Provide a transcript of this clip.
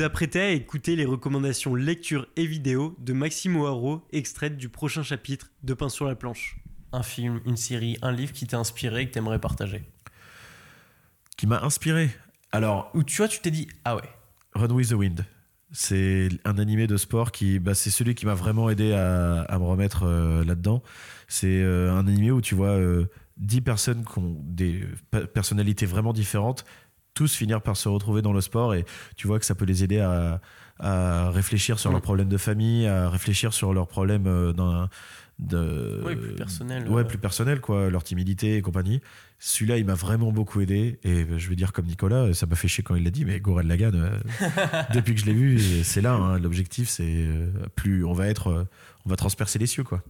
vous apprêtez à écouter les recommandations lecture et vidéo de Maximo Haro, extraites du prochain chapitre de Pain sur la planche. Un film, une série, un livre qui t'a inspiré et que t'aimerais partager. Qui m'a inspiré. Alors, Ou tu vois, tu t'es dit, ah ouais. Run with the Wind. C'est un animé de sport qui, bah, c'est celui qui m'a vraiment aidé à, à me remettre euh, là-dedans. C'est euh, un animé où tu vois euh, 10 personnes qui ont des pa- personnalités vraiment différentes, tous finir par se retrouver dans le sport et tu vois que ça peut les aider à, à réfléchir sur leurs problèmes de famille, à réfléchir sur leurs problèmes euh, d'un de Oui, plus personnel. ouais euh. plus personnel quoi leur timidité et compagnie celui-là il m'a vraiment beaucoup aidé et je vais dire comme Nicolas ça m'a fait chier quand il l'a dit mais Goran Lagan euh, depuis que je l'ai vu c'est là hein, l'objectif c'est euh, plus on va être euh, on va transpercer les cieux quoi